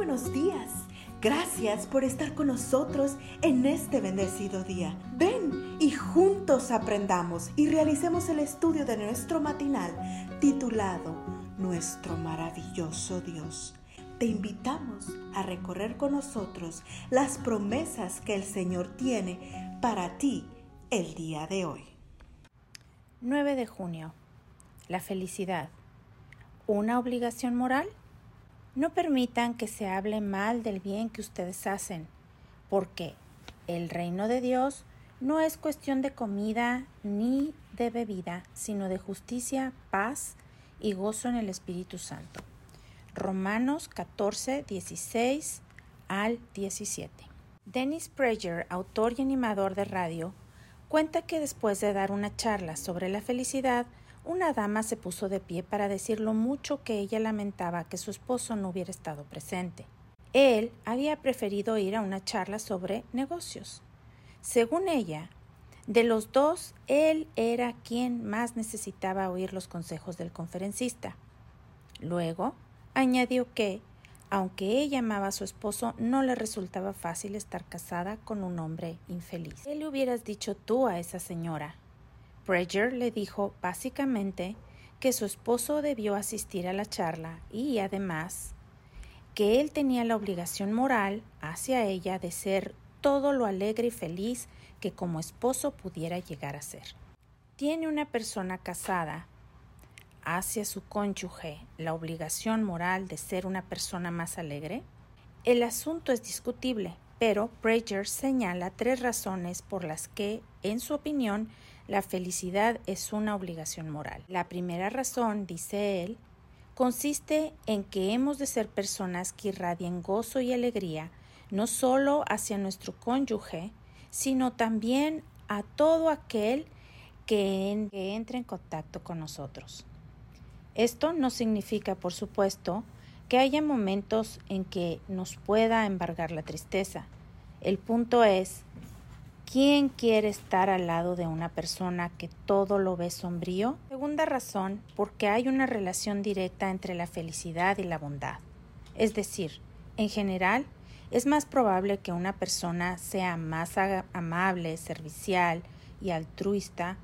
buenos días. Gracias por estar con nosotros en este bendecido día. Ven y juntos aprendamos y realicemos el estudio de nuestro matinal titulado Nuestro maravilloso Dios. Te invitamos a recorrer con nosotros las promesas que el Señor tiene para ti el día de hoy. 9 de junio. La felicidad. ¿Una obligación moral? No permitan que se hable mal del bien que ustedes hacen, porque el reino de Dios no es cuestión de comida ni de bebida, sino de justicia, paz y gozo en el Espíritu Santo. Romanos 14, 16 al 17. Dennis Prager, autor y animador de radio, cuenta que después de dar una charla sobre la felicidad, una dama se puso de pie para decir lo mucho que ella lamentaba que su esposo no hubiera estado presente. Él había preferido ir a una charla sobre negocios. Según ella, de los dos, él era quien más necesitaba oír los consejos del conferencista. Luego, añadió que, aunque ella amaba a su esposo, no le resultaba fácil estar casada con un hombre infeliz. ¿Qué le hubieras dicho tú a esa señora? Bridger le dijo básicamente que su esposo debió asistir a la charla y además que él tenía la obligación moral hacia ella de ser todo lo alegre y feliz que como esposo pudiera llegar a ser. ¿Tiene una persona casada hacia su cónyuge la obligación moral de ser una persona más alegre? El asunto es discutible, pero Bridger señala tres razones por las que, en su opinión, la felicidad es una obligación moral. La primera razón, dice él, consiste en que hemos de ser personas que irradien gozo y alegría no solo hacia nuestro cónyuge, sino también a todo aquel que, entre en contacto con nosotros. Esto no significa, por supuesto, que haya momentos en que nos pueda embargar la tristeza. El punto es ¿Quién quiere estar al lado de una persona que todo lo ve sombrío? Segunda razón, porque hay una relación directa entre la felicidad y la bondad. Es decir, en general, es más probable que una persona sea más amable, servicial y altruista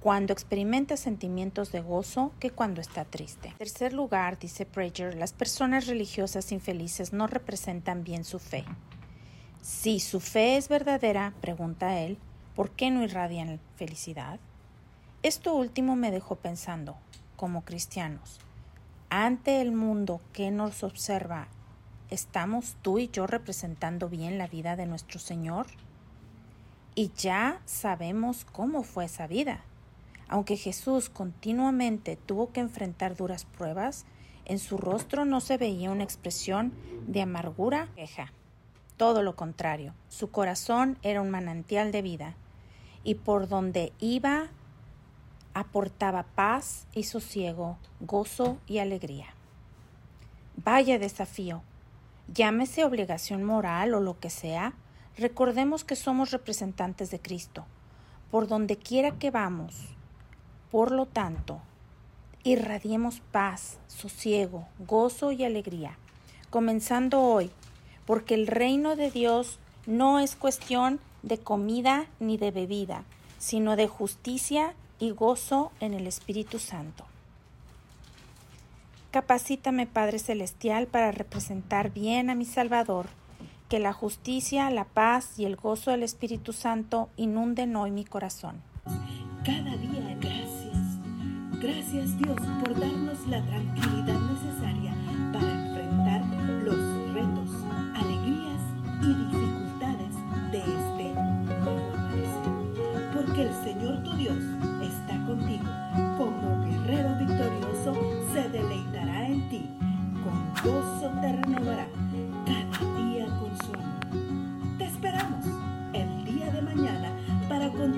cuando experimenta sentimientos de gozo que cuando está triste. En tercer lugar, dice Prager, las personas religiosas infelices no representan bien su fe. Si su fe es verdadera, pregunta él, ¿por qué no irradian felicidad? Esto último me dejó pensando, como cristianos, ante el mundo que nos observa, ¿estamos tú y yo representando bien la vida de nuestro Señor? Y ya sabemos cómo fue esa vida. Aunque Jesús continuamente tuvo que enfrentar duras pruebas, en su rostro no se veía una expresión de amargura queja todo lo contrario, su corazón era un manantial de vida, y por donde iba aportaba paz y sosiego, gozo y alegría. Vaya desafío. Llámese obligación moral o lo que sea, recordemos que somos representantes de Cristo, por donde quiera que vamos. Por lo tanto, irradiemos paz, sosiego, gozo y alegría, comenzando hoy porque el reino de Dios no es cuestión de comida ni de bebida, sino de justicia y gozo en el Espíritu Santo. Capacítame, Padre Celestial, para representar bien a mi Salvador, que la justicia, la paz y el gozo del Espíritu Santo inunden hoy mi corazón. Cada día gracias. Gracias Dios por darnos la tranquilidad necesaria